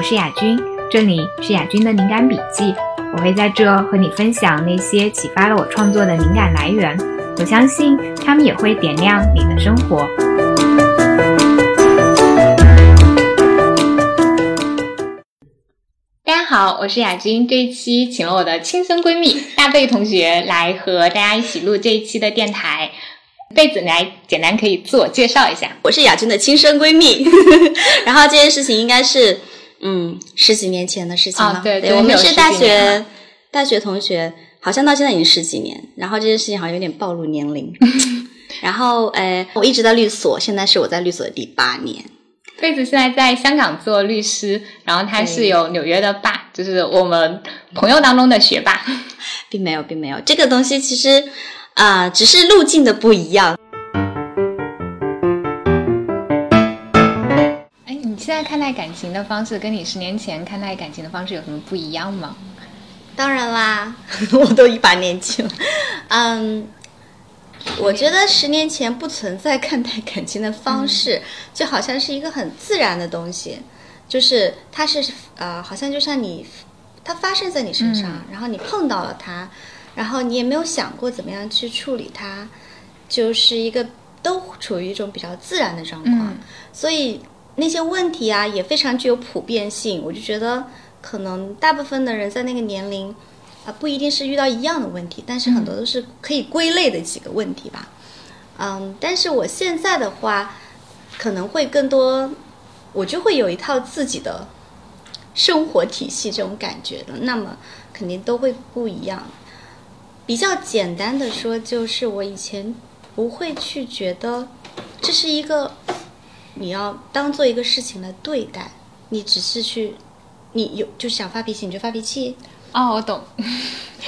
我是雅君，这里是雅君的灵感笔记。我会在这和你分享那些启发了我创作的灵感来源，我相信他们也会点亮你的生活。大家好，我是雅君，这一期请了我的亲生闺蜜 大贝同学来和大家一起录这一期的电台。贝子，你来简单可以自我介绍一下。我是雅君的亲生闺蜜，然后这件事情应该是嗯十几年前的事情了。对对，我们是大学大学同学，好像到现在已经十几年。然后这件事情好像有点暴露年龄。然后呃，我一直在律所，现在是我在律所的第八年。贝子现在在香港做律师，然后他是有纽约的霸，就是我们朋友当中的学霸，并没有，并没有这个东西，其实。啊，只是路径的不一样。在看待感情的方式，跟你十年前看待感情的方式有什么不一样吗？当然啦，我都一把年纪了。嗯，我觉得十年前不存在看待感情的方式，就好像是一个很自然的东西，就是它是呃，好像就像你，它发生在你身上，然后你碰到了它。然后你也没有想过怎么样去处理它，就是一个都处于一种比较自然的状况，所以那些问题啊也非常具有普遍性。我就觉得可能大部分的人在那个年龄啊不一定是遇到一样的问题，但是很多都是可以归类的几个问题吧。嗯，但是我现在的话可能会更多，我就会有一套自己的生活体系这种感觉的，那么肯定都会不一样。比较简单的说，就是我以前不会去觉得这是一个你要当做一个事情来对待，你只是去你有就想发脾气你就发脾气。哦，我懂，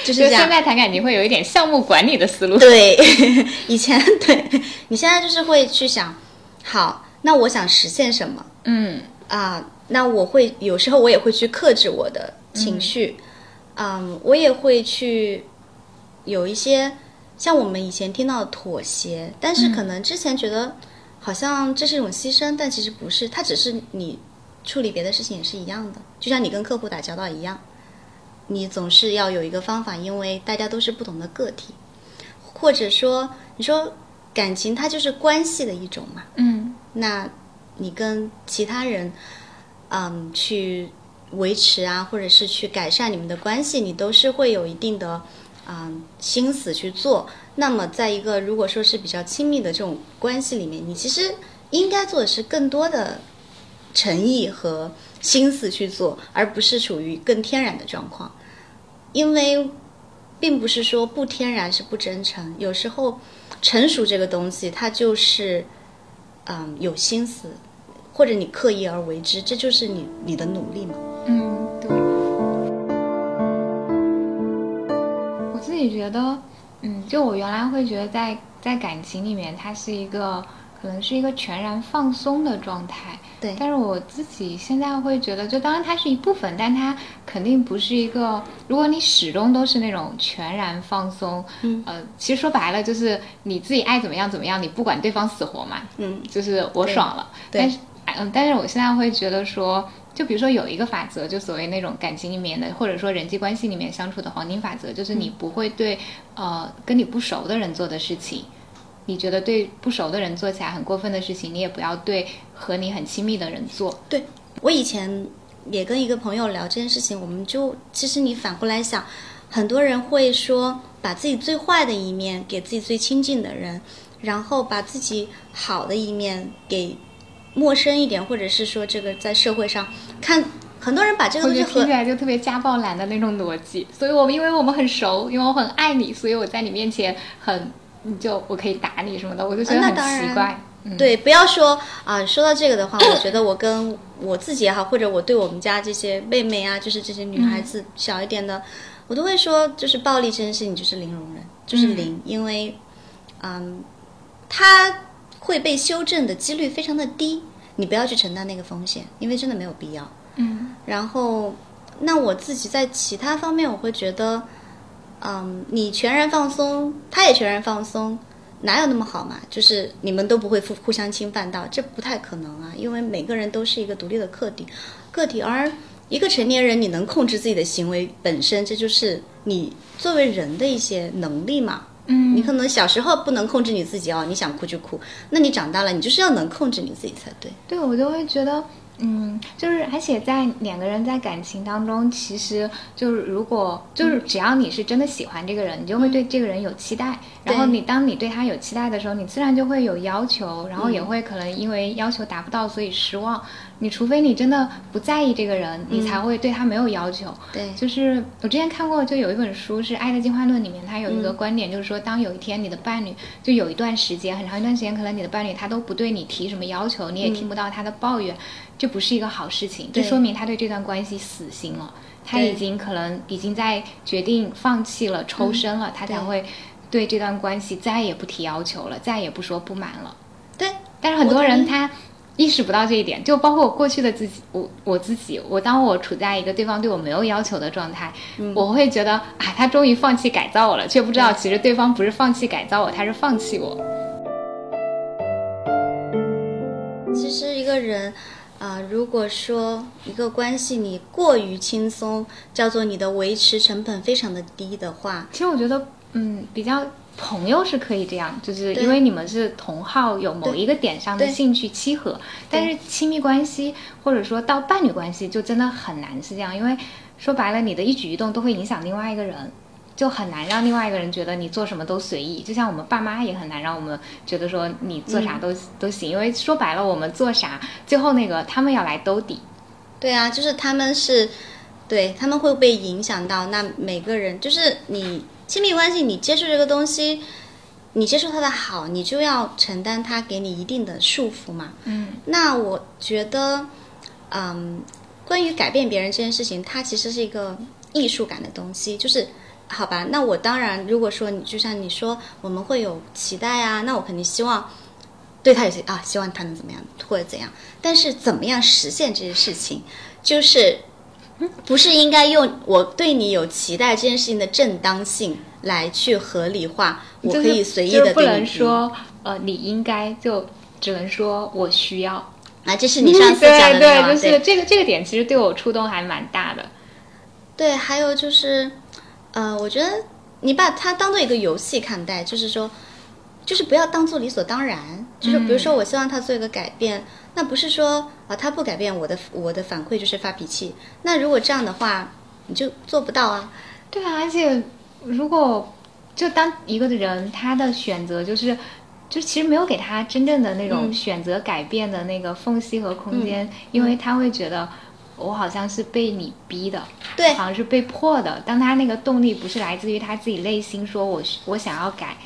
就是这样。现在谈感情会有一点项目管理的思路。对，以前对你现在就是会去想，好，那我想实现什么？嗯啊，那我会有时候我也会去克制我的情绪，嗯，我也会去。有一些像我们以前听到的妥协，但是可能之前觉得好像这是一种牺牲，但其实不是，它只是你处理别的事情也是一样的，就像你跟客户打交道一样，你总是要有一个方法，因为大家都是不同的个体，或者说你说感情它就是关系的一种嘛，嗯，那你跟其他人嗯去维持啊，或者是去改善你们的关系，你都是会有一定的。嗯，心思去做。那么，在一个如果说是比较亲密的这种关系里面，你其实应该做的是更多的诚意和心思去做，而不是处于更天然的状况。因为，并不是说不天然是不真诚，有时候成熟这个东西，它就是嗯有心思，或者你刻意而为之，这就是你你的努力嘛。嗯，你觉得，嗯，就我原来会觉得，在在感情里面，它是一个可能是一个全然放松的状态。对。但是我自己现在会觉得，就当然它是一部分，但它肯定不是一个。如果你始终都是那种全然放松，嗯，呃，其实说白了就是你自己爱怎么样怎么样，你不管对方死活嘛，嗯，就是我爽了。对。但是，嗯，但是我现在会觉得说。就比如说有一个法则，就所谓那种感情里面的，或者说人际关系里面相处的黄金法则，就是你不会对呃跟你不熟的人做的事情，你觉得对不熟的人做起来很过分的事情，你也不要对和你很亲密的人做。对我以前也跟一个朋友聊这件事情，我们就其实你反过来想，很多人会说把自己最坏的一面给自己最亲近的人，然后把自己好的一面给。陌生一点，或者是说这个在社会上看，很多人把这个东西听起来就特别家暴男的那种逻辑。所以，我们因为我们很熟，因为我很爱你，所以我在你面前很你就我可以打你什么的，我就觉得很奇怪。对，不要说啊，说到这个的话，我觉得我跟我自己也好，或者我对我们家这些妹妹啊，就是这些女孩子小一点的，我都会说，就是暴力这件事情就是零容忍，就是零，因为嗯，他。会被修正的几率非常的低，你不要去承担那个风险，因为真的没有必要。嗯，然后，那我自己在其他方面，我会觉得，嗯，你全然放松，他也全然放松，哪有那么好嘛？就是你们都不会互互相侵犯到，这不太可能啊，因为每个人都是一个独立的个体，个体而一个成年人，你能控制自己的行为本身，这就是你作为人的一些能力嘛。嗯，你可能小时候不能控制你自己哦，你想哭就哭，那你长大了，你就是要能控制你自己才对。对我就会觉得。嗯，就是而且在两个人在感情当中，其实就是如果就是只要你是真的喜欢这个人，你就会对这个人有期待。然后你当你对他有期待的时候，你自然就会有要求，然后也会可能因为要求达不到所以失望。你除非你真的不在意这个人，你才会对他没有要求。对，就是我之前看过，就有一本书是《爱的进化论》里面，它有一个观点，就是说，当有一天你的伴侣就有一段时间，很长一段时间，可能你的伴侣他都不对你提什么要求，你也听不到他的抱怨，这不是一个好事情，这说明他对这段关系死心了，他已经可能已经在决定放弃了、抽身了，他才会对这段关系再也不提要求了，再也不说不满了。对，但是很多人他。意识不到这一点，就包括我过去的自己，我我自己，我当我处在一个对方对我没有要求的状态，我会觉得啊，他终于放弃改造我了，却不知道其实对方不是放弃改造我，他是放弃我。其实一个人，啊，如果说一个关系你过于轻松，叫做你的维持成本非常的低的话，其实我觉得，嗯，比较。朋友是可以这样，就是因为你们是同好，有某一个点上的兴趣契合。但是亲密关系或者说到伴侣关系，就真的很难是这样，因为说白了，你的一举一动都会影响另外一个人，就很难让另外一个人觉得你做什么都随意。就像我们爸妈也很难让我们觉得说你做啥都都行，因为说白了，我们做啥，最后那个他们要来兜底。对啊，就是他们是，对他们会被影响到。那每个人就是你。亲密关系，你接受这个东西，你接受他的好，你就要承担他给你一定的束缚嘛。嗯，那我觉得，嗯，关于改变别人这件事情，它其实是一个艺术感的东西。就是，好吧，那我当然，如果说你就像你说，我们会有期待啊，那我肯定希望对他有些啊，希望他能怎么样或者怎样。但是怎么样实现这些事情，就是。不是应该用我对你有期待这件事情的正当性来去合理化？我可以随意的不能说呃，你应该就只能说我需要啊。这是你上次讲的 对对，就是这个这个点其实对我触动还蛮大的。对，还有就是呃，我觉得你把它当做一个游戏看待，就是说，就是不要当做理所当然。就是比如说，我希望他做一个改变。那不是说啊，他不改变我的，我的反馈就是发脾气。那如果这样的话，你就做不到啊。对啊，而且如果就当一个人他的选择就是，就其实没有给他真正的那种选择改变的那个缝隙和空间，因为他会觉得我好像是被你逼的，对，好像是被迫的。当他那个动力不是来自于他自己内心，说我我想要改。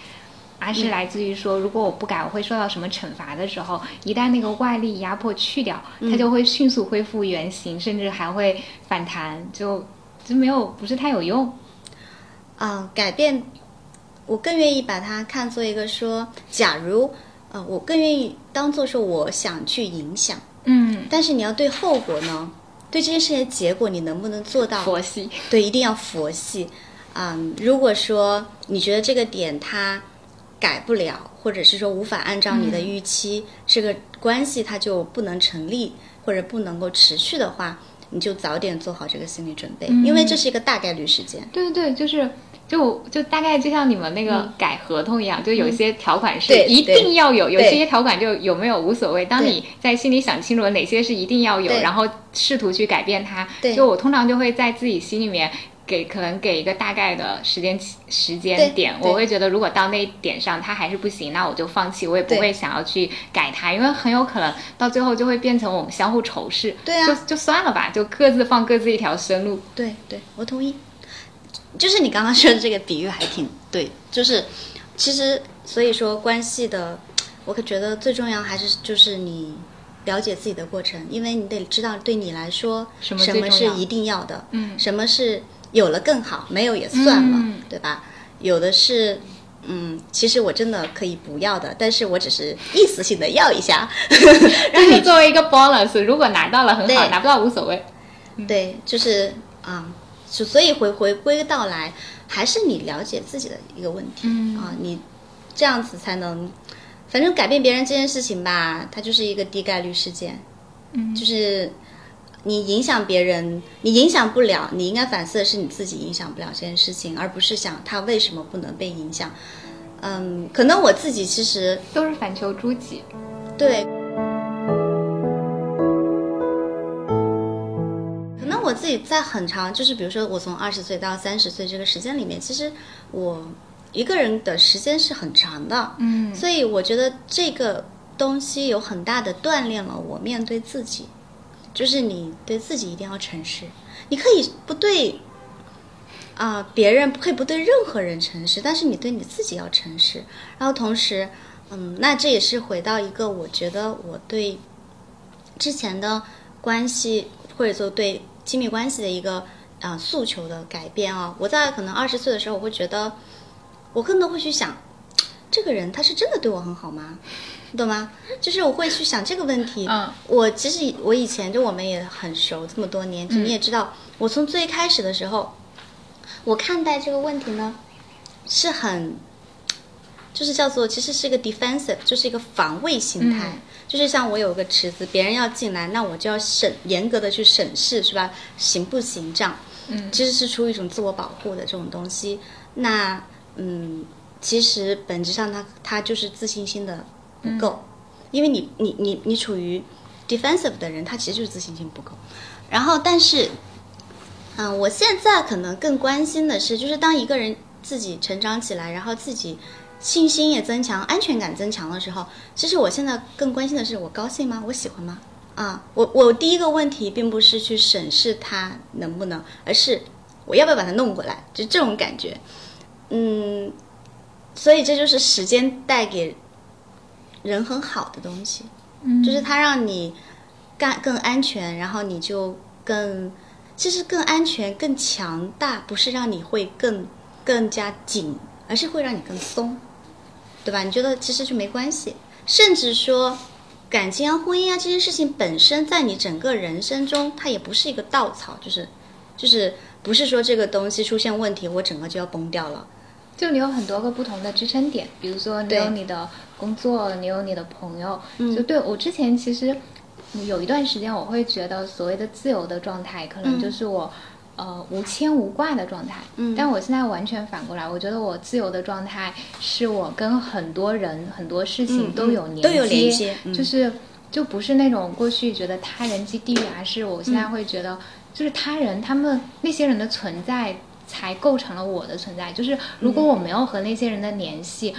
而是来自于说，如果我不改，我会受到什么惩罚的时候，一旦那个外力压迫去掉，它就会迅速恢复原形，甚至还会反弹，就就没有不是太有用。啊，改变，我更愿意把它看作一个说，假如，呃，我更愿意当做说，我想去影响，嗯，但是你要对后果呢，对这件事情的结果，你能不能做到佛系？对，一定要佛系。嗯，如果说你觉得这个点它。改不了，或者是说无法按照你的预期，这个关系它就不能成立或者不能够持续的话，你就早点做好这个心理准备，因为这是一个大概率事件。对对对，就是就就大概就像你们那个改合同一样，就有一些条款是一定要有，有些条款就有没有无所谓。当你在心里想清楚哪些是一定要有，然后试图去改变它，就我通常就会在自己心里面。给可能给一个大概的时间时间点，我会觉得如果到那一点上它还是不行，那我就放弃，我也不会想要去改它，因为很有可能到最后就会变成我们相互仇视。对啊，就就算了吧，就各自放各自一条生路。对对，我同意。就是你刚刚说的这个比喻还挺对，就是其实所以说关系的，我可觉得最重要还是就是你了解自己的过程，因为你得知道对你来说什么是一定要的，嗯，什么是。有了更好，没有也算了，对吧？有的是，嗯，其实我真的可以不要的，但是我只是意思性的要一下，让你作为一个 bonus，如果拿到了很好，拿不到无所谓。对，就是啊，所以回回归到来，还是你了解自己的一个问题啊，你这样子才能，反正改变别人这件事情吧，它就是一个低概率事件。嗯，就是你影响别人，你影响不了，你应该反思的是你自己影响不了这件事情，而不是想他为什么不能被影响。嗯，可能我自己其实都是反求诸己。对，可能我自己在很长，就是比如说我从二十岁到三十岁这个时间里面，其实我一个人的时间是很长的。嗯所以我觉得这个东西有很大的锻炼了我面对自己，就是你对自己一定要诚实，你可以不对啊、别人可以不对任何人诚实，但是你对你自己要诚实。然后同时，嗯，那这也是回到一个我觉得我对之前的关系或者说对亲密关系的一个啊、诉求的改变啊。我在可能二十岁的时候，我会觉得我更多会去想。这个人他是真的对我很好吗？你懂吗？就是我会去想这个问题。嗯我其实我以前就我们也很熟，这么多年，你也知道，我从最开始的时候，我看待这个问题呢，是很，就是叫做其实是一个 defensive，就是一个防卫心态。嗯就是像我有个池子，别人要进来，那我就要审严格的去审视，是吧？行不行这样？嗯其实是出于一种自我保护的这种东西。那嗯，其实本质上它它就是自信心的不够，因为你你你你处于 defensive 的人，他其实就是自信心不够。然后，但是，嗯，我现在可能更关心的是，就是当一个人自己成长起来，然后自己信心也增强、安全感增强的时候，其实我现在更关心的是，我高兴吗？我喜欢吗？啊，我我第一个问题并不是去审视他能不能，而是我要不要把他弄过来，就这种感觉。嗯，所以这就是时间带给人很好的东西，嗯就是它让你干更安全，然后你就更，其实更安全、更强大，不是让你会更更加紧，而是会让你更松，对吧？你觉得其实就没关系，甚至说感情啊、婚姻啊这些事情本身，在你整个人生中，它也不是一个稻草，就是就是不是说这个东西出现问题，我整个就要崩掉了。就你有很多个不同的支撑点，比如说你有你的工作，你有你的朋友。嗯。就对我之前其实有一段时间，我会觉得所谓的自由的状态，可能嗯。就是我。呃，无牵无挂的状态，嗯。但我现在完全反过来，我觉得我自由的状态是我跟很多人、很多事情嗯都有连接，都有连接嗯。就是就不是那种过去觉得他人即地狱，而是我现在会觉得，就是他人他们那些人的存在才构成了我的存在。就是如果我没有和那些人的联系，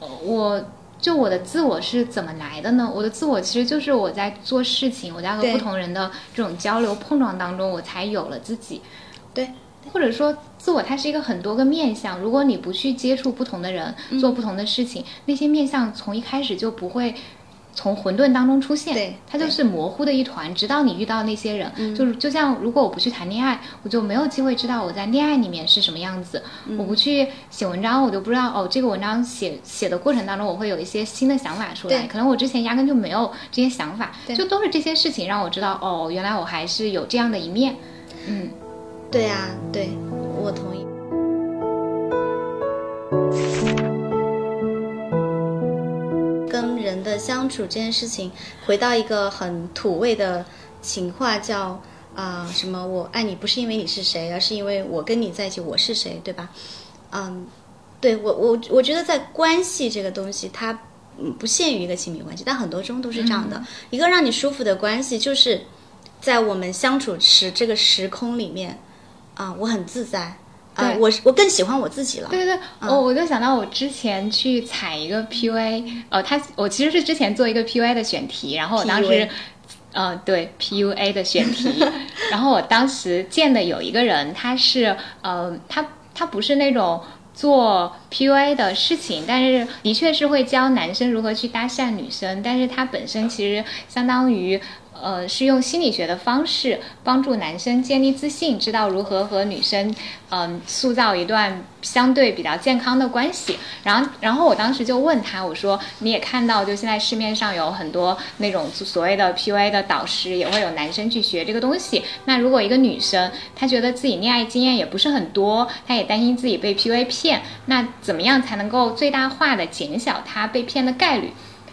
呃我就我的自我是怎么来的呢？我的自我其实就是我在做事情，我在和不同人的这种交流碰撞当中，我才有了自己。对，或者说，自我它是一个很多个面相。如果你不去接触不同的人，嗯做不同的事情，那些面相从一开始就不会从混沌当中出现。对它就是模糊的一团。直到你遇到那些人，嗯就是就像如果我不去谈恋爱，我就没有机会知道我在恋爱里面是什么样子。嗯我不去写文章，我就不知道哦，这个文章写写的过程当中，我会有一些新的想法出来。可能我之前压根就没有这些想法，对就都是这些事情让我知道哦，原来我还是有这样的一面。嗯。对啊，对，我同意。相处这件事情，回到一个很土味的情话，叫啊、什么？我爱你不是因为你是谁，而是因为我跟你在一起，我是谁，对吧？嗯，对我我我觉得在关系这个东西，它嗯不限于一个亲密关系，但很多中都是这样的。一个让你舒服的关系，就是在我们相处时这个时空里面，啊、我很自在，啊、对我我更喜欢我自己了。对对对，我、我就想到我之前去采一个 PUA，呃，他我其实是之前做一个 PUA 的选题，然后我当时。呃，对 PUA 的选题，然后我当时见的有一个人，他是呃，他他不是那种做 PUA 的事情，但是的确是会教男生如何去搭讪女生，但是他本身其实相当于。呃，是用心理学的方式帮助男生建立自信，知道如何和女生，嗯，塑造一段相对比较健康的关系。然后，然后我当时就问他，我说，你也看到，就现在市面上有很多那种所谓的 PUA 的导师，也会有男生去学这个东西。那如果一个女生她觉得自己恋爱经验也不是很多，她也担心自己被 PUA 骗，那怎么样才能够最大化的减小她被骗的概率？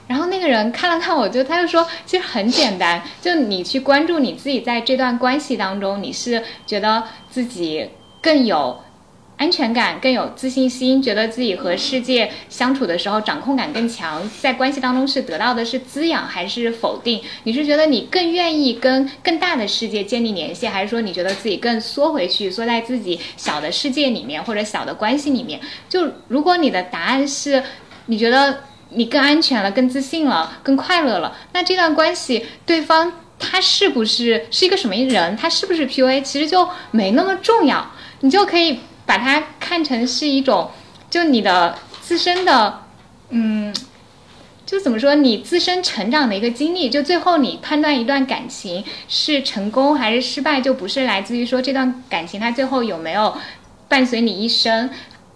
然后那个人看了看我，就他就说，其实很简单，就你去关注你自己在这段关系当中，你是觉得自己更有安全感、更有自信心，觉得自己和世界相处的时候掌控感更强，在关系当中是得到的是滋养还是否定？你是觉得你更愿意跟更大的世界建立联系，还是说你觉得自己更缩回去，缩在自己小的世界里面或者小的关系里面？就如果你的答案是，你觉得。你更安全了，更自信了，更快乐了。那这段关系，对方他是不是是一个什么人？他是不是 PUA？其实就没那么重要。你就可以把它看成是一种，就你的自身的，嗯，就怎么说，你自身成长的一个经历。就最后你判断一段感情是成功还是失败，就不是来自于说这段感情它最后有没有伴随你一生。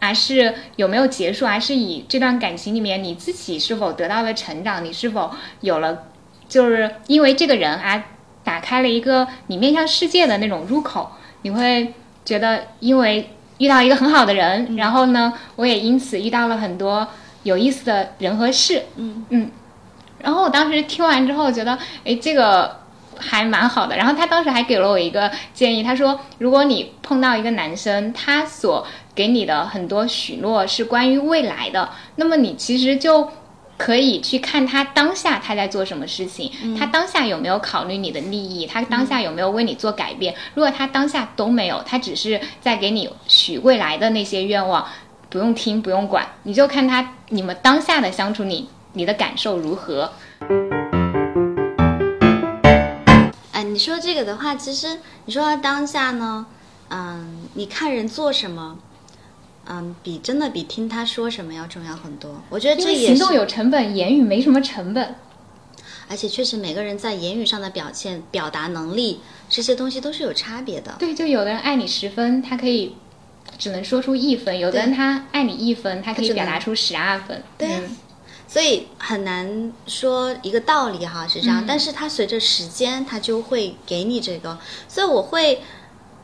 还是有没有结束？还是以这段感情里面你自己是否得到了成长？你是否有了，就是因为这个人而，打开了一个你面向世界的那种入口。你会觉得，因为遇到一个很好的人，然后呢，我也因此遇到了很多有意思的人和事。嗯嗯。然后我当时听完之后觉得，哎，这个还蛮好的。然后他当时还给了我一个建议，他说，如果你碰到一个男生，他所给你的很多许诺是关于未来的，那么你其实就可以去看他当下他在做什么事情，他当下有没有考虑你的利益，他当下有没有为你做改变。如果他当下都没有，他只是在给你许未来的那些愿望，不用听，不用管，你就看他你们当下的相处，你你的感受如何？说这个的话，其实你说当下呢，嗯，你看人做什么。嗯，比真的比听他说什么要重要很多。我觉得这也行动有成本，言语没什么成本。而且确实每个人在言语上的表现、表达能力这些东西都是有差别的。对，就有的人爱你十分，他可以只能说出一分；有的人他爱你一分，他可以表达出十二分。对，所以很难说一个道理哈，是这样。但是它随着时间，它就会给你这个。所以我会。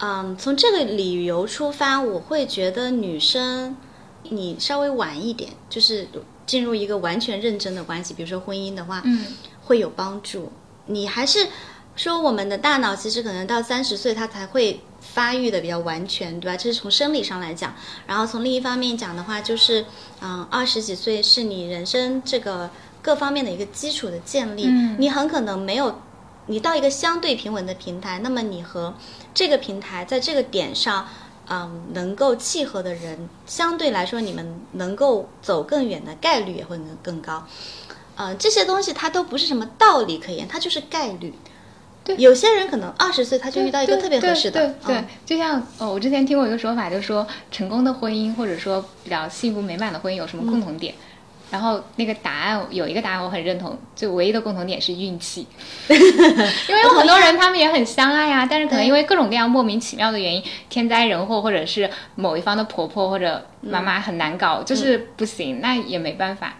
嗯，从这个理由出发，我会觉得女生，你稍微晚一点，就是进入一个完全认真的关系，比如说婚姻的话，嗯，会有帮助。你还是说我们的大脑其实可能到三十岁它才会发育的比较完全，对吧？这是从生理上来讲。然后从另一方面讲的话，就是嗯，二十几岁是你人生这个各方面的一个基础的建立，你很可能没有。你到一个相对平稳的平台，那么你和这个平台在这个点上，嗯，能够契合的人，相对来说你们能够走更远的概率也会更更高。嗯，这些东西它都不是什么道理可言，它就是概率。对，有些人可能二十岁他就遇到一个特别合适的。对对，就像哦，我之前听过一个说法，就是说成功的婚姻或者说比较幸福美满的婚姻有什么共同点？然后那个答案有一个答案我很认同，就唯一的共同点是运气，因为有很多人 他们也很相爱啊，但是可能因为各种各样莫名其妙的原因，天灾人祸，或者是某一方的婆婆或者妈妈很难搞，就是不行，那也没办法。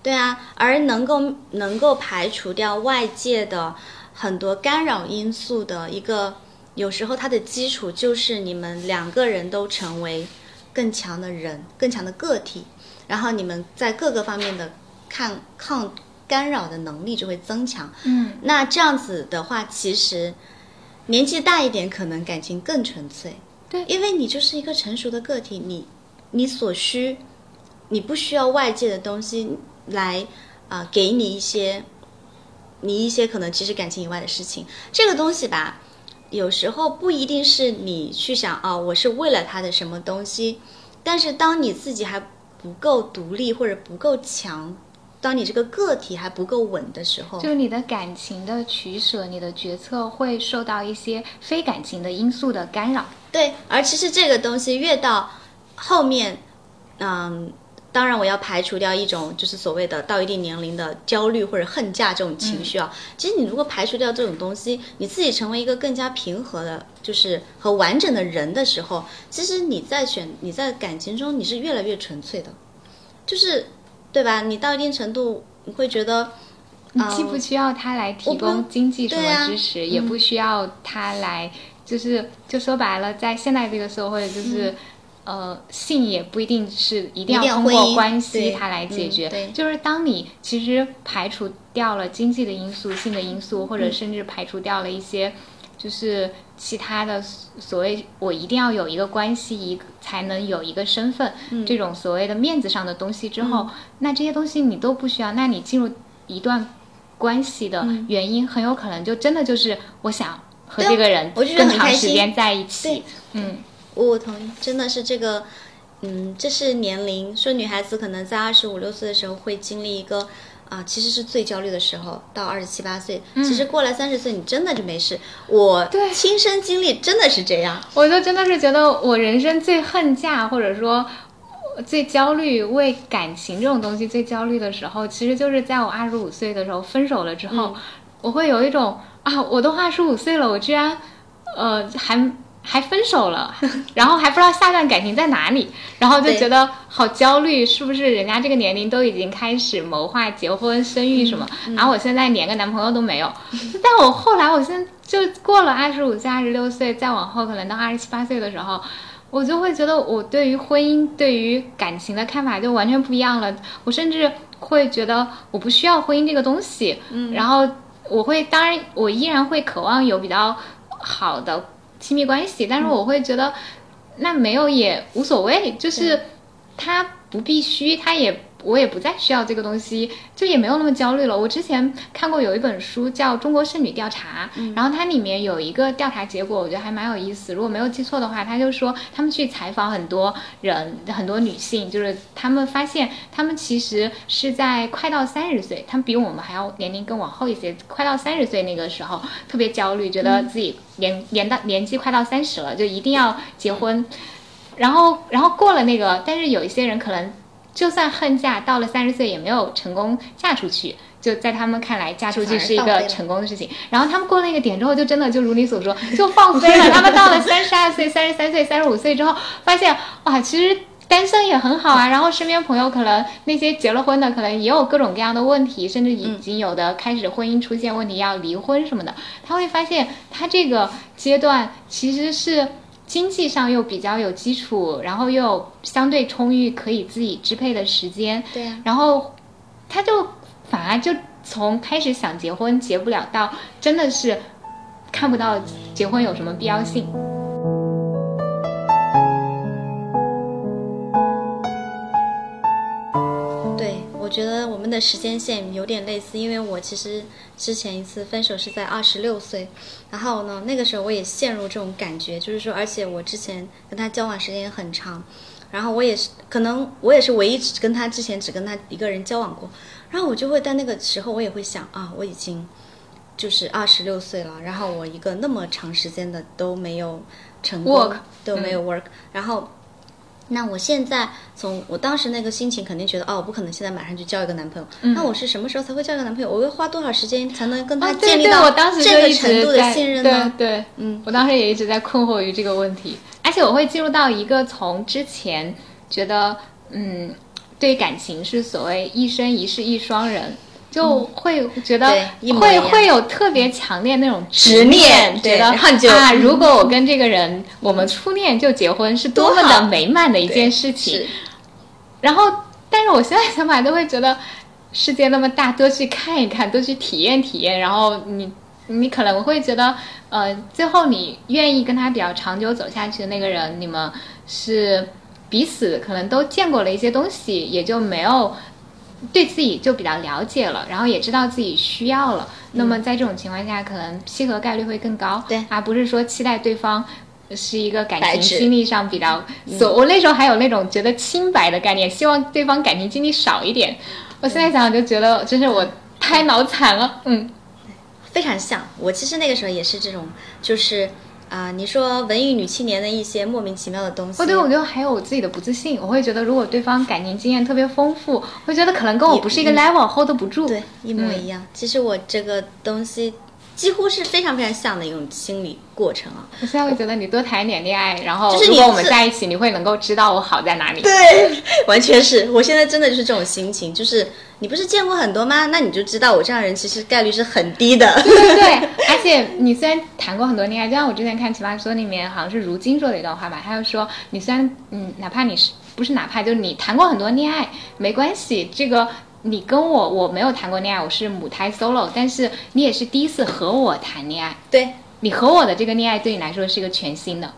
对啊，而能够能够排除掉外界的很多干扰因素的一个，有时候它的基础就是你们两个人都成为更强的人，更强的个体。然后你们在各个方面的抗抗干扰的能力就会增强。嗯，那这样子的话，其实年纪大一点，可能感情更纯粹。对，因为你就是一个成熟的个体，你你所需，你不需要外界的东西来啊给你一些你一些可能其实感情以外的事情。这个东西吧，有时候不一定是你去想哦，我是为了他的什么东西，但是当你自己还。不够独立或者不够强，当你这个个体还不够稳的时候，就你的感情的取舍，你的决策会受到一些非感情的因素的干扰。对，而其实这个东西越到后面，嗯，当然我要排除掉一种就是所谓的到一定年龄的焦虑或者恨嫁这种情绪啊。其实你如果排除掉这种东西，你自己成为一个更加平和的，就是和完整的人的时候，其实你在选你在感情中你是越来越纯粹的，就是对吧？你到一定程度你会觉得。你既不需要他来提供经济什么支持，也不需要他来，就是就说白了，在现在这个社会，就是呃，性也不一定是一定要通过关系它来解决。就是当你其实排除掉了经济的因素、性的因素，或者甚至排除掉了一些就是其他的所谓我一定要有一个关系，一才能有一个身份，这种所谓的面子上的东西之后，那这些东西你都不需要。那你进入一段。关系的原因很有可能就真的就是我想和这个人更长时间在一起。嗯，我同意，真的是这个，嗯，这是年龄。说女孩子可能在二十五六岁的时候会经历一个啊，其实是最焦虑的时候，到二十七八岁，其实过了三十岁你真的就没事。我亲身经历真的是这样，我就真的是觉得我人生最恨嫁，或者说。最焦虑为感情这种东西最焦虑的时候，其实就是在我二十五岁的时候分手了之后，我会有一种啊，我都二十五岁了，我居然呃还还分手了，然后还不知道下段感情在哪里，然后就觉得好焦虑，是不是人家这个年龄都已经开始谋划结婚生育什么，然后我现在连个男朋友都没有，但我后来我现在就过了二十五岁、二十六岁，再往后可能到二十七八岁的时候。我就会觉得，我对于婚姻、对于感情的看法就完全不一样了。我甚至会觉得，我不需要婚姻这个东西。嗯，然后我会，当然，我依然会渴望有比较好的亲密关系，但是我会觉得，那没有也无所谓，就是他不必须，他也。我也不再需要这个东西，就也没有那么焦虑了。我之前看过有一本书叫《中国剩女调查》，然后它里面有一个调查结果，我觉得还蛮有意思。如果没有记错的话，他就说他们去采访很多人，很多女性，就是他们发现他们其实是在快到三十岁，他们比我们还要年龄更往后一些，快到三十岁那个时候特别焦虑，觉得自己年年到年纪快到三十了，就一定要结婚。然后然后过了那个，但是有一些人可能。就算恨嫁，到了三十岁也没有成功嫁出去，就在他们看来，嫁出去是一个成功的事情。然后他们过了那个点之后，就真的就如你所说，就放飞了。他们到了三十二岁、三十三岁、三十五岁之后，发现哇，其实单身也很好啊。然后身边朋友可能那些结了婚的，可能也有各种各样的问题，甚至已经有的开始婚姻出现问题要离婚什么的。他会发现，他这个阶段其实是。经济上又比较有基础，然后又有相对充裕可以自己支配的时间，对。然后他就反而就从开始想结婚结不了，到真的是看不到结婚有什么必要性。觉得我们的时间线有点类似，因为我其实之前一次分手是在二十六岁，然后呢，那个时候我也陷入这种感觉，就是说，而且我之前跟他交往时间也很长，然后我也是，可能我也是唯一只跟他之前只跟他一个人交往过，然后我就会在那个时候，我也会想啊，我已经就是二十六岁了，然后我一个那么长时间的都没有成功，都没有 work，然后。那我现在从我当时那个心情，肯定觉得哦，我不可能现在马上就交一个男朋友。那我是什么时候才会交一个男朋友？我要花多少时间才能跟他建立到这个程度的信任呢？对，嗯，我当时也一直在困惑于这个问题，而且我会进入到一个从之前觉得嗯，对感情是所谓一生一世一双人。就会觉得会会有特别强烈那种执念，觉得啊，如果我跟这个人，我们初恋就结婚，是多么的美满的一件事情。然后，但是我现在想法都会觉得，世界那么大，多去看一看，多去体验体验。然后你你可能会觉得，呃，最后你愿意跟他比较长久走下去的那个人，你们是彼此可能都见过了一些东西，也就没有。对自己就比较了解了，然后也知道自己需要了。那么在这种情况下，可能契合概率会更高。对，而不是说期待对方是一个感情经历上比较……所我那时候还有那种觉得清白的概念，希望对方感情经历少一点。我现在想想就觉得，真是我太脑残了。嗯，非常像我。其实那个时候也是这种，就是。啊、你说文艺女青年的一些莫名其妙的东西。哦，对，我觉得还有我自己的不自信，我会觉得如果对方感情经验特别丰富，会觉得可能跟我不是一个 level，hold 不住。对，一模一样。其实我这个东西几乎是非常非常像的一种心理过程啊。我现在会觉得你多谈一点恋爱，然后就是如果我们在一起，你会能够知道我好在哪里。对，完全是我现在真的就是这种心情，就是你不是见过很多吗？那你就知道我这样人其实概率是很低的。对对对，而且你虽然谈过很多恋爱，就像我之前看《奇葩说》里面，好像是如今说的一段话吧，他就说，你虽然嗯，哪怕你是不是哪怕就是你谈过很多恋爱，没关系，这个你跟我我没有谈过恋爱，我是母胎 solo，但是你也是第一次和我谈恋爱，对，你和我的这个恋爱对你来说是一个全新的，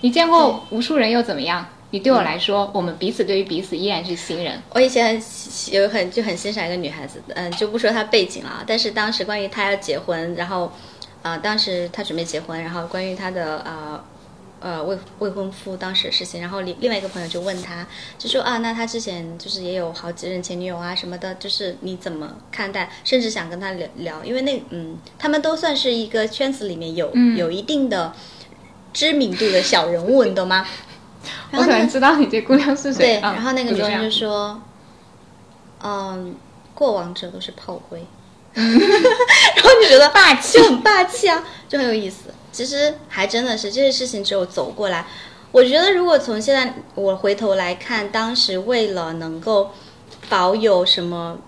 你见过无数人又怎么样？你对我来说，我们彼此对于彼此依然是新人。我以前有很就很欣赏一个女孩子，嗯，就不说她背景了啊，但是当时关于她要结婚，然后，呃，当时她准备结婚，然后关于她的呃呃未未婚夫当时的事情，然后另另外一个朋友就问他，就说啊，那他之前就是也有好几任前女友啊什么的，就是你怎么看待？甚至想跟他聊聊，因为那嗯，他们都算是一个圈子里面有、嗯有一定的知名度的小人物，你懂吗？我可能知道你这姑娘是谁。对，嗯然后那个女生就说：“嗯，过往者都是炮灰。” 然后就觉得霸气，就很霸气啊，就很有意思。其实还真的是这些事情，只有走过来。我觉得，如果从现在我回头来看，当时为了能够保有什么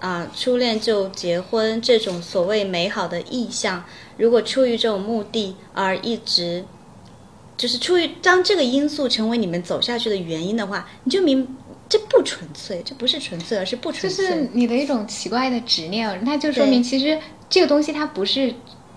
啊、初恋就结婚这种所谓美好的意向，如果出于这种目的而一直就是出于当这个因素成为你们走下去的原因的话，你就明这不纯粹，这不是纯粹，而是不纯粹。就是你的一种奇怪的执念，那就说明其实这个东西它不是，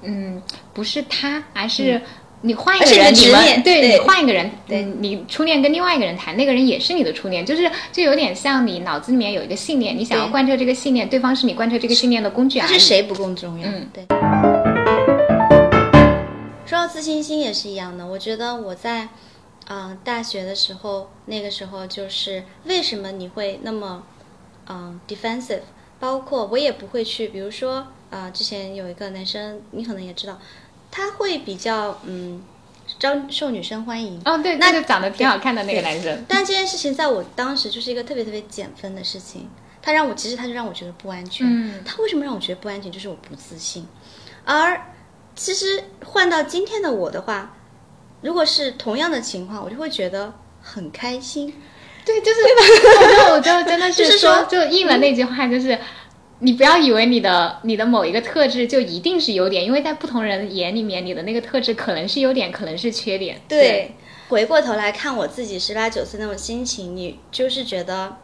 嗯，不是他，而是你换一个人，你们执念对对你换一个人，对嗯，你初恋跟另外一个人谈，那个人也是你的初恋，就是就有点像你脑子里面有一个信念，你想要贯彻这个信念，对方是你贯彻这个信念的工具而已。是谁不更重要？嗯对。说到自信心也是一样的，我觉得我在，呃，大学的时候，那个时候就是为什么你会那么，嗯、defensive，包括我也不会去，比如说，啊、之前有一个男生，你可能也知道，他会比较，嗯，招受女生欢迎，哦，对，那那就长得挺好看的那个男生。但这件事情在我当时就是一个特别特别减分的事情，他让我其实他就让我觉得不安全。嗯他为什么让我觉得不安全？就是我不自信。而其实换到今天的我的话，如果是同样的情况，我就会觉得很开心。对，就是我就，我就真的就是说就应了那句话，就是你不要以为你的你的某一个特质就一定是优点，因为在不同人眼里面，你的那个特质可能是优点，可能是缺点。对，回过头来看我自己十八九岁那种心情，你就是觉得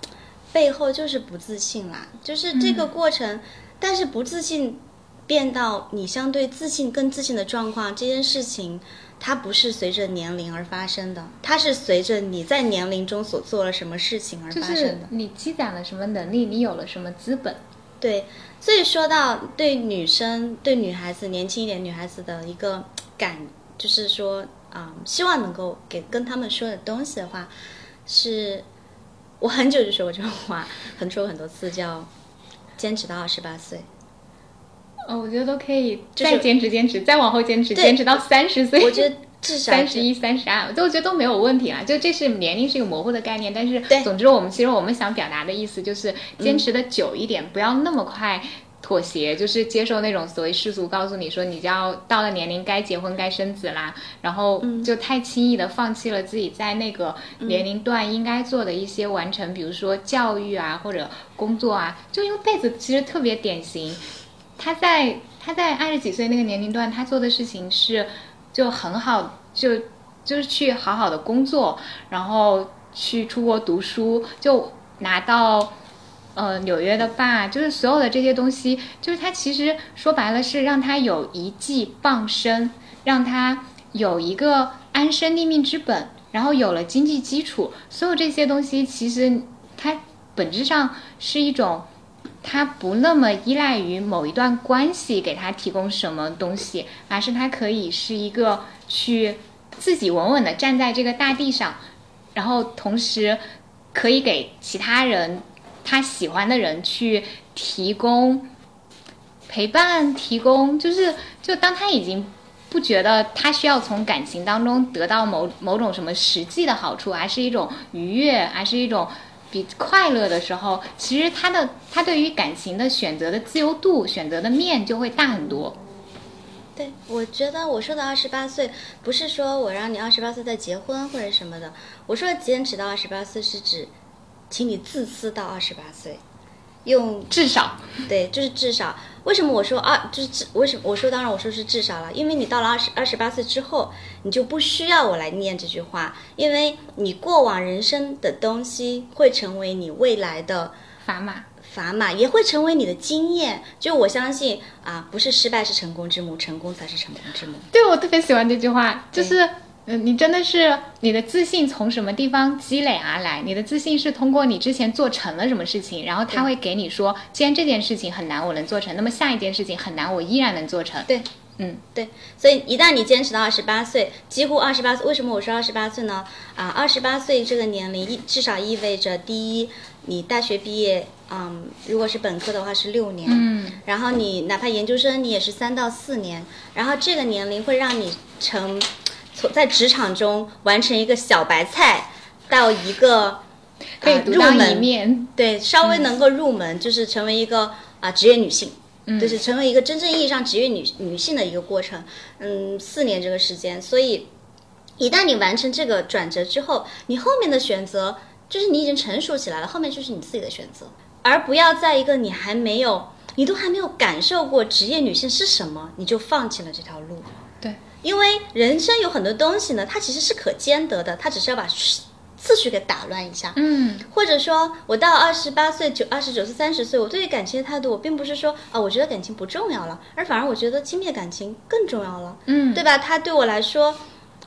背后就是不自信啦，就是这个过程，但是不自信变到你相对自信更自信的状况，这件事情。它不是随着年龄而发生的，它是随着你在年龄中所做了什么事情而发生的。你积攒了什么能力，你有了什么资本。对，所以说到对女生、对女孩子、年轻一点女孩子的一个感，就是说啊、希望能够给跟他们说的东西的话，是我很久就说过这种话，很说过很多次，叫坚持到二十八岁。哦，我觉得都可以再坚持坚持，再往后坚持，坚持到三十岁。我觉得至少三十一、三十二，就我觉得都没有问题啦。就这是年龄是一个模糊的概念，但是对总之我们其实我们想表达的意思就是坚持的久一点，不要那么快妥协，就是接受那种所谓世俗告诉你说你就要到了年龄该结婚该生子啦，然后就太轻易的放弃了自己在那个年龄段应该做的一些完成，比如说教育啊或者工作啊，就因为贝子其实特别典型，他在他在二十几岁那个年龄段，他做的事情是就很好，就就是去好好的工作，然后去出国读书，就拿到呃纽约的爸，就是所有的这些东西，就是他其实说白了是让他有一技傍身，让他有一个安身立命之本，然后有了经济基础，所有这些东西其实它本质上是一种。他不那么依赖于某一段关系给他提供什么东西，而是他可以是一个去自己稳稳的站在这个大地上，然后同时可以给其他人他喜欢的人去提供陪伴，提供就是就当他已经不觉得他需要从感情当中得到某某种什么实际的好处，而是一种愉悦，而是一种比快乐的时候，其实他的他对于感情的选择的自由度、选择的面就会大很多。对，我觉得我说的二十八岁，不是说我让你二十八岁再结婚或者什么的，我说坚持到二十八岁是指，请你自私到二十八岁，用至少对，就是至少。为什么我说二就是至？为什么我说当然我说是至少了？因为你到了二十二十八岁之后，你就不需要我来念这句话，因为你过往人生的东西会成为你未来的砝码。砝码也会成为你的经验。就我相信啊，不是失败是成功之母，成功才是成功之母。对，我特别喜欢这句话，就是嗯，你真的是你的自信从什么地方积累而来？你的自信是通过你之前做成了什么事情，然后他会给你说，既然这件事情很难，我能做成，那么下一件事情很难，我依然能做成。对，嗯，对。所以一旦你坚持到二十八岁，几乎二十八岁，为什么我说二十八岁呢？啊，二十八岁这个年龄意至少意味着第一，你大学毕业。嗯，如果是本科的话是六年，嗯，然后你哪怕研究生你也是三到四年，然后这个年龄会让你成从在职场中完成一个小白菜到一个可以独当一面，对，稍微能够入门，就是成为一个啊职业女性，嗯，就是成为一个真正意义上职业女女性的一个过程，嗯，四年这个时间，所以一旦你完成这个转折之后，你后面的选择就是你已经成熟起来了，后面就是你自己的选择。而不要在一个你还没有、你都还没有感受过职业女性是什么，你就放弃了这条路。对，因为人生有很多东西呢，它其实是可兼得的，它只是要把次序给打乱一下。嗯，或者说我到二十八岁、九二十九岁、三十岁，我对于感情的态度，我并不是说啊，我觉得感情不重要了，而反而我觉得亲密的感情更重要了。嗯，对吧？它对我来说，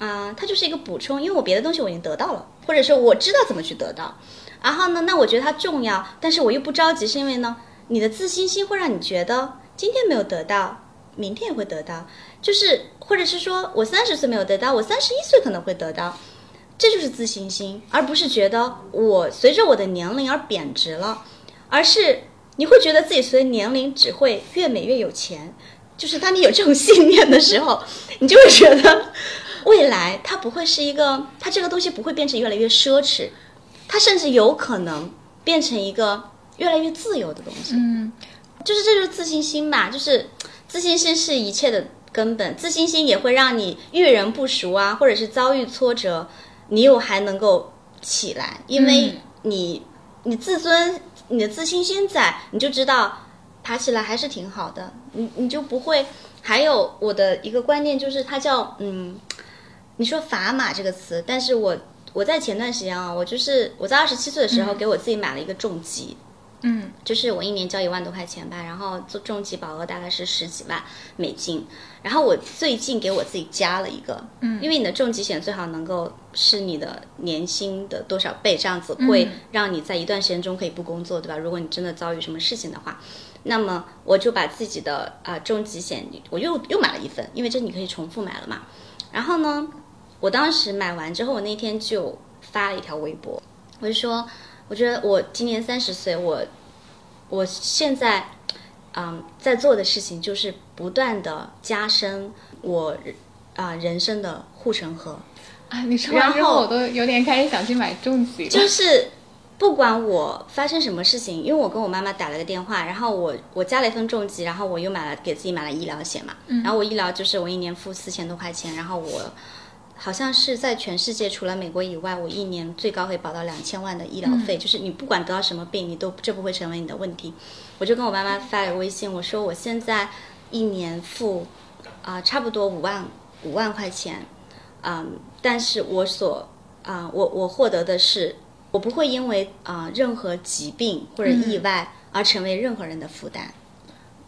啊，它就是一个补充，因为我别的东西我已经得到了，或者说我知道怎么去得到。然后呢？那我觉得它重要，但是我又不着急，是因为呢，你的自信心会让你觉得今天没有得到，明天也会得到，就是或者是说我三十岁没有得到，我三十一岁可能会得到，这就是自信心，而不是觉得我随着我的年龄而贬值了，而是你会觉得自己随年龄只会越美越有钱，就是当你有这种 信念的时候，你就会觉得未来它不会是一个，它这个东西不会变成越来越奢侈。它甚至有可能变成一个越来越自由的东西。嗯，就是这就是自信心吧，就是自信心是一切的根本。自信心也会让你遇人不熟啊，或者是遭遇挫折，你又还能够起来，因为你你自尊，你的自信心在，你就知道爬起来还是挺好的。你你就不会。还有我的一个观念就是，它叫嗯，你说砝码这个词，但是我。我在前段时间啊，我就是我在二十七岁的时候给我自己买了一个重疾，嗯，就是我一年交一万多块钱吧，然后做重疾保额大概是十几万美金，然后我最近给我自己加了一个，嗯，因为你的重疾险最好能够是你的年薪的多少倍，这样子会让你在一段时间中可以不工作，对吧？如果你真的遭遇什么事情的话，那么我就把自己的啊重疾险我又又买了一份，因为这你可以重复买了嘛，然后呢？我当时买完之后，我那天就发了一条微博，我就说，我觉得我今年三十岁，我我现在，嗯，在做的事情就是不断的加深我啊人生的护城河。啊，你说完之后，我都有点开始想去买重疾了。就是不管我发生什么事情，因为我跟我妈妈打了个电话，然后我我加了一份重疾，然后我又买了给自己买了医疗险嘛，然后我医疗就是我一年付四千多块钱，然后我。好像是在全世界除了美国以外，我一年最高可以保到两千万的医疗费，就是你不管得到什么病，你都这不会成为你的问题。我就跟我妈妈发了微信，我说我现在一年付啊差不多五万五万块钱，嗯，但是我所啊我我获得的是，我不会因为啊任何疾病或者意外而成为任何人的负担，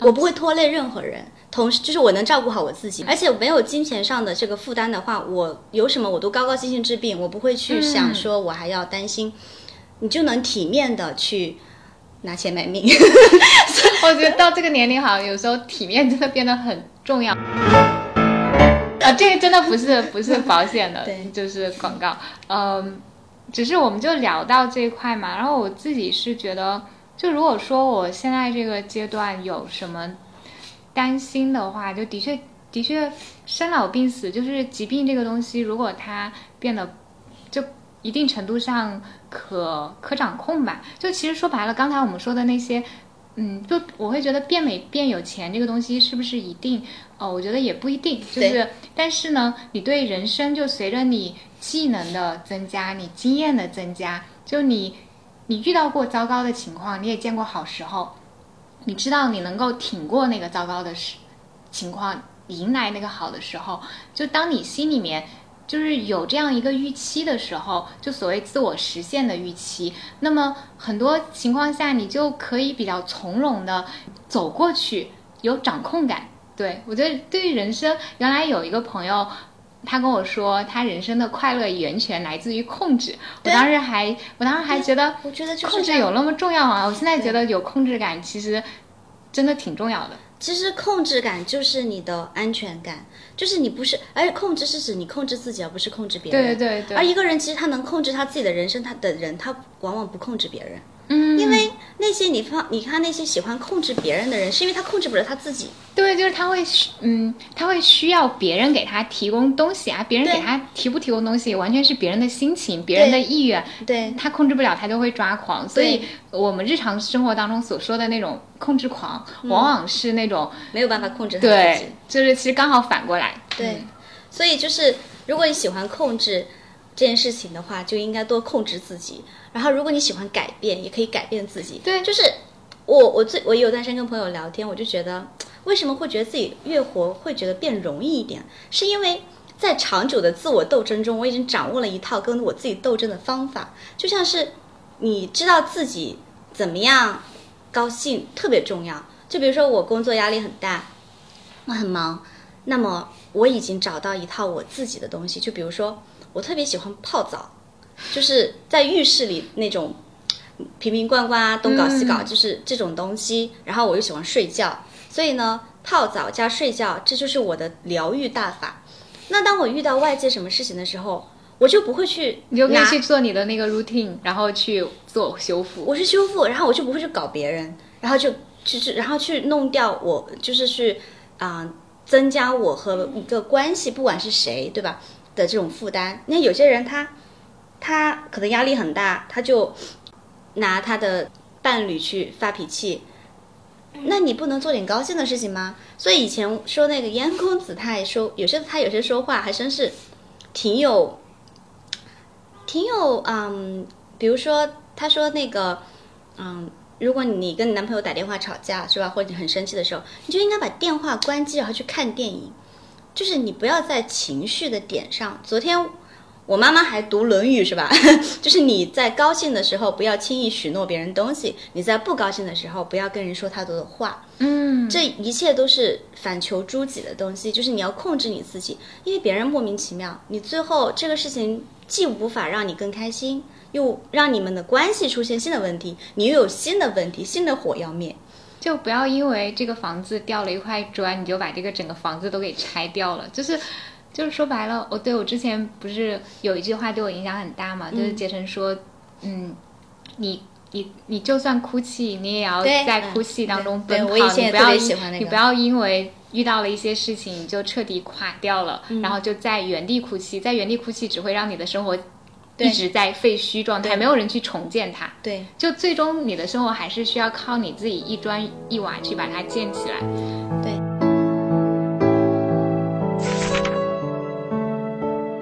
我不会拖累任何人。同时，就是我能照顾好我自己，而且没有金钱上的这个负担的话，我有什么我都高高兴兴治病，我不会去想说我还要担心，你就能体面的去拿钱买命。我觉得到这个年龄，好像有时候体面真的变得很重要。啊，这个真的不是不是保险的，就是广告。嗯，只是我们就聊到这一块嘛。然后我自己是觉得，就如果说我现在这个阶段有什么。担心的话，就的确的的确，生老病死就是疾病这个东西，如果它变得就一定程度上可可掌控吧。就其实说白了，刚才我们说的那些，嗯，就我会觉得变美变有钱这个东西是不是一定？哦，我觉得也不一定。就是，但是呢，你对人生就随着你技能的增加，你经验的增加，就你你遇到过糟糕的情况，你也见过好时候，你知道你能够挺过那个糟糕的时情况。迎来那个好的时候，就当你心里面就是有这样一个预期的时候，就所谓自我实现的预期，那么很多情况下你就可以比较从容的走过去，有掌控感。对我觉得对于人生，原来有一个朋友，他跟我说，他人生的快乐源泉来自于控制。我当时还，我当时还觉得，我觉得控制有那么重要吗？我现在觉得有控制感，其实真的挺重要的。其实控制感就是你的安全感，就是你不是，而且控制是指你控制自己，而不是控制别人。对对对。而一个人其实他能控制他自己的人生，他的人他往往不控制别人。嗯，因为那些你放，你看那些喜欢控制别人的人，是因为他控制不了他自己。对，就是他会，嗯，他会需要别人给他提供东西啊，别人给他提不提供东西，完全是别人的心情、别人的意愿。对，他控制不了，他就会抓狂。所以，我们日常生活当中所说的那种控制狂，往往是那种没有办法控制。对，就是其实刚好反过来。对，所以就是如果你喜欢控制这件事情的话，就应该多控制自己。然后，如果你喜欢改变，也可以改变自己。对，就是我，我最我有段时间跟朋友聊天，我就觉得，为什么会觉得自己越活会觉得变容易一点？是因为在长久的自我斗争中，我已经掌握了一套跟我自己斗争的方法。就像是你知道自己怎么样高兴特别重要。就比如说我工作压力很大，我很忙，那么我已经找到一套我自己的东西。就比如说我特别喜欢泡澡。就是在浴室里那种瓶瓶罐罐啊，东搞西搞，就是这种东西。然后我又喜欢睡觉，所以呢，泡澡加睡觉，这就是我的疗愈大法。那当我遇到外界什么事情的时候，我就不会去，你就可以去做你的那个 routine，然后去做修复。我是修复，然后我就不会去搞别人，然后就就是然后去弄掉我，就是去啊增加我和一个关系，不管是谁，对吧的这种负担。那有些人他。他可能压力很大，他就拿他的伴侣去发脾气。那你不能做点高兴的事情吗？所以以前说那个燕公子，他也说有些他有些说话还真是挺有挺有嗯，比如说他说那个嗯，如果你跟你男朋友打电话吵架是吧，或者你很生气的时候，你就应该把电话关机，然后去看电影，就是你不要在情绪的点上。昨天。我妈妈还读《论语》是吧？就是你在高兴的时候不要轻易许诺别人东西，你在不高兴的时候不要跟人说太多的话。嗯，这一切都是反求诸己的东西，就是你要控制你自己，因为别人莫名其妙，你最后这个事情既无法让你更开心，又让你们的关系出现新的问题，你又有新的问题，新的火要灭，就不要因为这个房子掉了一块砖，你就把这个整个房子都给拆掉了，就是。就是说白了，我对我之前不是有一句话对我影响很大嘛？就是杰成说，嗯，你你你就算哭泣，你也要在哭泣当中奔跑，你不要你不要因为遇到了一些事情就彻底垮掉了，然后就在原地哭泣，在原地哭泣只会让你的生活一直在废墟状态，没有人去重建它。对，就最终你的生活还是需要靠你自己一砖一瓦去把它建起来。对。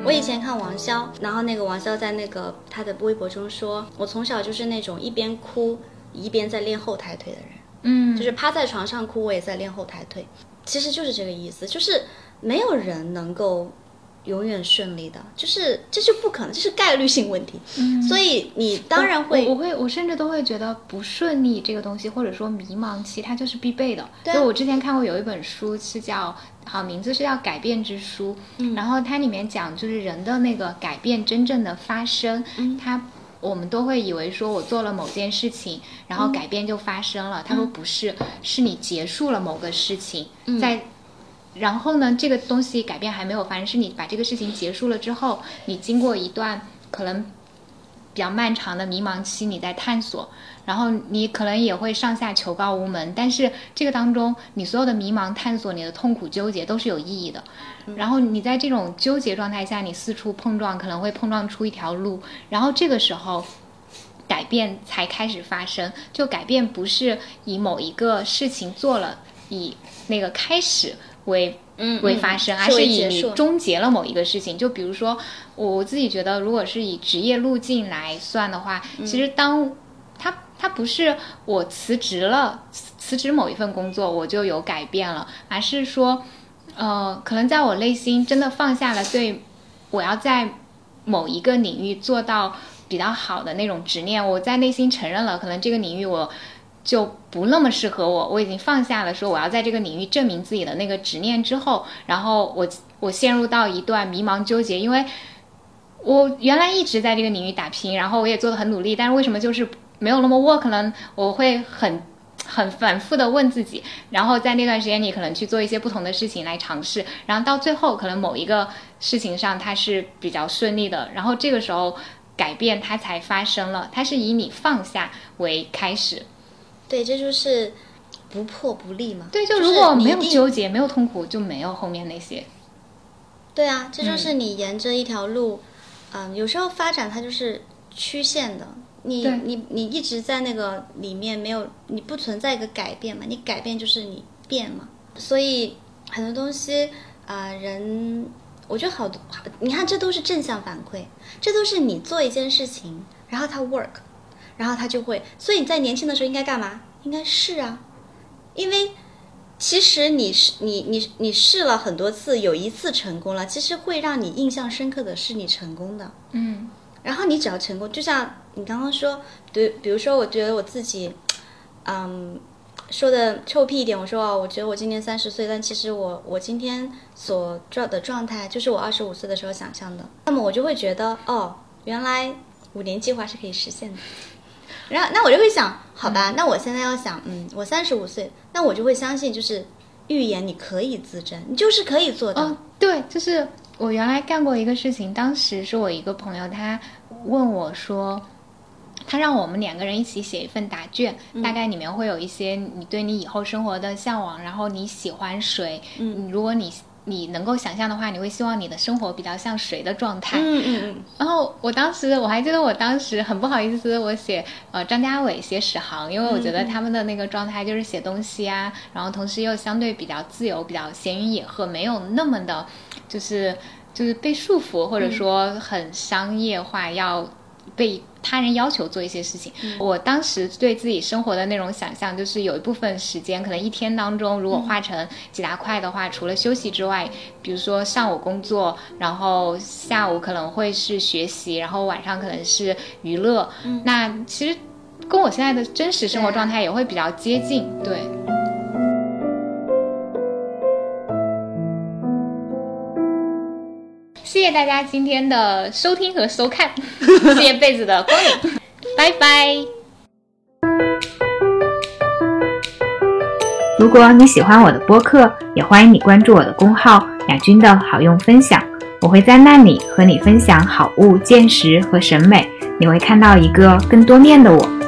我以前看王潇，然后那个王潇在那个他的微博中说，我从小就是那种一边哭一边在练后抬腿的人，嗯，就是趴在床上哭，我也在练后抬腿，其实就是这个意思，就是没有人能够。永远顺利的，就是这就不可能，这是概率性问题。嗯，所以你当然会，我会，我甚至都会觉得不顺利这个东西，或者说迷茫期，它就是必备的。对，我之前看过有一本书是叫，好名字是叫《改变之书》，嗯，然后它里面讲就是人的那个改变真正的发生，嗯，它我们都会以为说我做了某件事情，然后改变就发生了。他说不是，是你结束了某个事情，在。然后呢，这个东西改变还没有发生，是你把这个事情结束了之后，你经过一段可能比较漫长的迷茫期，你在探索，然后你可能也会上下求告无门，但是这个当中，你所有的迷茫、探索、你的痛苦、纠结都是有意义的。然后你在这种纠结状态下，你四处碰撞，可能会碰撞出一条路，然后这个时候。改变才开始发生，就改变不是以某一个事情做了以那个开始为嗯为发生，而是以你终结了某一个事情。就比如说，我自己觉得，如果是以职业路径来算的话，其实当他他不是我辞职了，辞职某一份工作我就有改变了，而是说，呃，可能在我内心真的放下了对我要在某一个领域做到。比较好的那种执念，我在内心承认了，可能这个领域我就不那么适合我，我已经放下了说我要在这个领域证明自己的那个执念之后，然后我我陷入到一段迷茫纠结，因为我原来一直在这个领域打拼，然后我也做的很努力，但是为什么就是没有那么 work 呢？我会很很反复的问自己，然后在那段时间你可能去做一些不同的事情来尝试，然后到最后可能某一个事情上它是比较顺利的，然后这个时候。改变它才发生了，它是以你放下为开始。对，这就是不破不立嘛。对，就如果没有纠结，没有痛苦，就没有后面那些。对啊，这就是你沿着一条路，嗯，有时候发展它就是曲线的。你你你一直在那个里面没有，你不存在一个改变嘛？你改变就是你变嘛。所以很多东西啊，人。我觉得好多，你看这都是正向反馈，这都是你做一件事情，然后它 work，然后他就会。所以你在年轻的时候应该干嘛？应该试啊，因为其实你是你你你试了很多次，有一次成功了，其实会让你印象深刻的是你成功的。嗯。然后你只要成功，就像你刚刚说，对，比如说我觉得我自己，嗯。说的臭屁一点，我说哦，我觉得我今年三十岁，但其实我我今天所状的状态就是我二十五岁的时候想象的。那么我就会觉得哦，原来五年计划是可以实现的。然后那我就会想，好吧，那我现在要想，嗯，我三十五岁，那我就会相信，就是预言你可以自证，你就是可以做到。对，就是我原来干过一个事情，当时是我一个朋友，他问我说。他让我们两个人一起写一份答卷，大概里面会有一些你对你以后生活的向往，然后你喜欢谁？嗯，如果你你能够想象的话，你会希望你的生活比较像谁的状态？嗯嗯嗯。然后我当时我还记得，我当时很不好意思，我写呃张家伟写史航，因为我觉得他们的那个状态就是写东西啊，然后同时又相对比较自由，比较闲云野鹤，没有那么的，就是就是被束缚，或者说很商业化要。被他人要求做一些事情，我当时对自己生活的那种想象，就是有一部分时间，可能一天当中，如果划成几大块的话，除了休息之外，比如说上午工作，然后下午可能会是学习，然后晚上可能是娱乐。那其实跟我现在的真实生活状态也会比较接近，对。谢谢大家今天的收听和收看，谢谢贝子的光临，拜拜。如果你喜欢我的播客，也欢迎你关注我的公号“雅君的好用分享”，我会在那里和你分享好物、见识和审美，你会看到一个更多面的我。